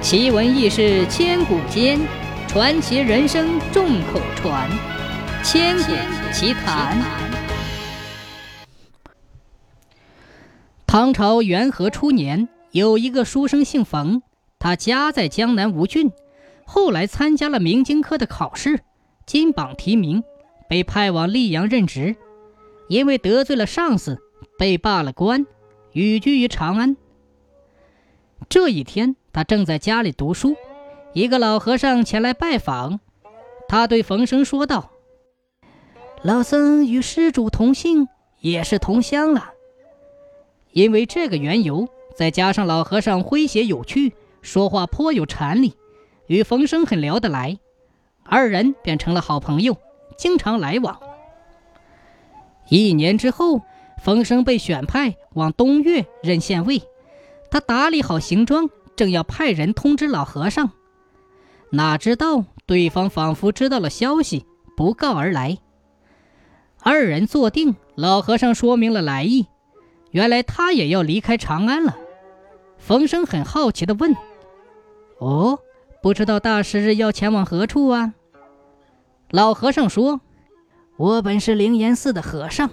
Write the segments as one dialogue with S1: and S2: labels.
S1: 奇闻异事千古间，传奇人生众口传。千古奇谈。唐朝元和初年，有一个书生姓冯，他家在江南吴郡，后来参加了明经科的考试，金榜题名，被派往溧阳任职。因为得罪了上司，被罢了官，寓居于长安。这一天，他正在家里读书，一个老和尚前来拜访。他对冯生说道：“老僧与施主同姓，也是同乡了。”因为这个缘由，再加上老和尚诙谐有趣，说话颇有禅理，与冯生很聊得来，二人便成了好朋友，经常来往。一年之后，冯生被选派往东岳任县尉。他打理好行装，正要派人通知老和尚，哪知道对方仿佛知道了消息，不告而来。二人坐定，老和尚说明了来意，原来他也要离开长安了。冯生很好奇地问：“哦，不知道大师要前往何处啊？”老和尚说：“我本是灵岩寺的和尚，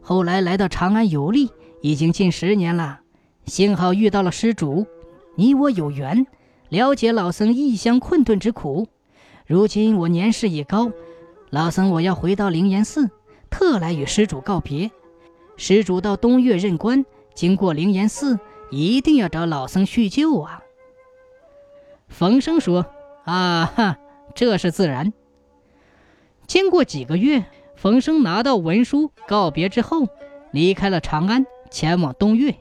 S1: 后来来到长安游历，已经近十年了。”幸好遇到了施主，你我有缘，了解老僧异乡困顿之苦。如今我年事已高，老僧我要回到灵岩寺，特来与施主告别。施主到东岳任官，经过灵岩寺，一定要找老僧叙旧啊。冯生说：“啊哈，这是自然。”经过几个月，冯生拿到文书告别之后，离开了长安，前往东岳。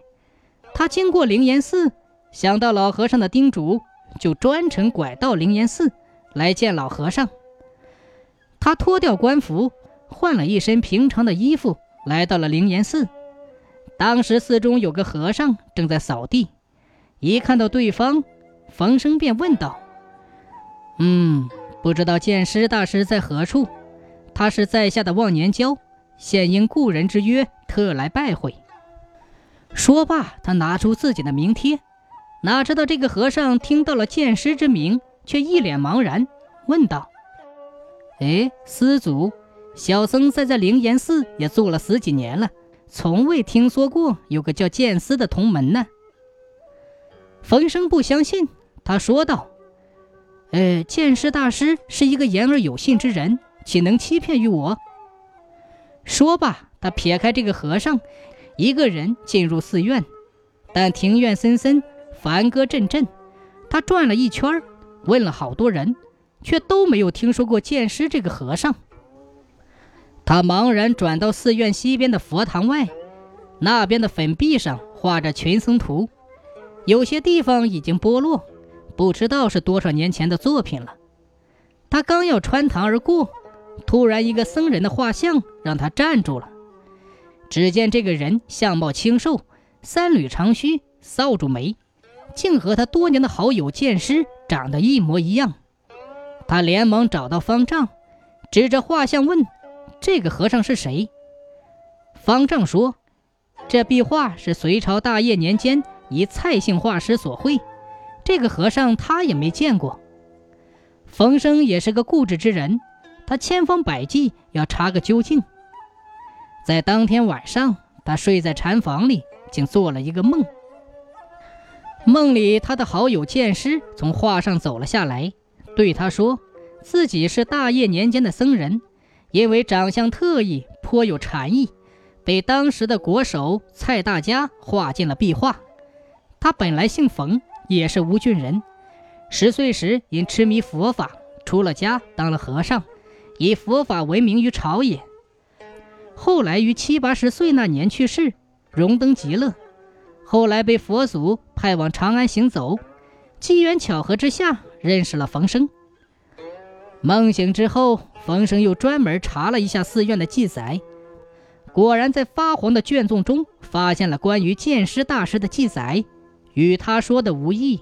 S1: 他经过灵岩寺，想到老和尚的叮嘱，就专程拐到灵岩寺来见老和尚。他脱掉官服，换了一身平常的衣服，来到了灵岩寺。当时寺中有个和尚正在扫地，一看到对方，冯生便问道：“嗯，不知道剑师大师在何处？他是在下的忘年交，现应故人之约，特来拜会。”说罢，他拿出自己的名帖，哪知道这个和尚听到了剑师之名，却一脸茫然，问道：“哎，师祖，小僧在这灵岩寺也住了十几年了，从未听说过有个叫剑师的同门呢。”冯生不相信，他说道：“呃，剑师大师是一个言而有信之人，岂能欺骗于我？”说罢，他撇开这个和尚。一个人进入寺院，但庭院森森，梵歌阵阵。他转了一圈，问了好多人，却都没有听说过剑师这个和尚。他茫然转到寺院西边的佛堂外，那边的粉壁上画着群僧图，有些地方已经剥落，不知道是多少年前的作品了。他刚要穿堂而过，突然一个僧人的画像让他站住了。只见这个人相貌清瘦，三缕长须，扫帚眉，竟和他多年的好友剑师长得一模一样。他连忙找到方丈，指着画像问：“这个和尚是谁？”方丈说：“这壁画是隋朝大业年间一蔡姓画师所绘，这个和尚他也没见过。”冯生也是个固执之人，他千方百计要查个究竟。在当天晚上，他睡在禅房里，竟做了一个梦。梦里，他的好友剑师从画上走了下来，对他说：“自己是大业年间的僧人，因为长相特异，颇有禅意，被当时的国手蔡大家画进了壁画。他本来姓冯，也是吴郡人。十岁时因痴迷佛法，出了家当了和尚，以佛法闻名于朝野。”后来于七八十岁那年去世，荣登极乐。后来被佛祖派往长安行走，机缘巧合之下认识了冯生。梦醒之后，冯生又专门查了一下寺院的记载，果然在发黄的卷宗中发现了关于剑师大师的记载，与他说的无异。